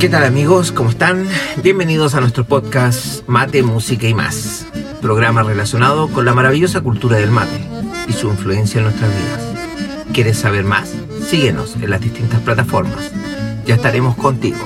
¿Qué tal amigos? ¿Cómo están? Bienvenidos a nuestro podcast Mate, Música y más, programa relacionado con la maravillosa cultura del mate y su influencia en nuestras vidas. ¿Quieres saber más? Síguenos en las distintas plataformas. Ya estaremos contigo.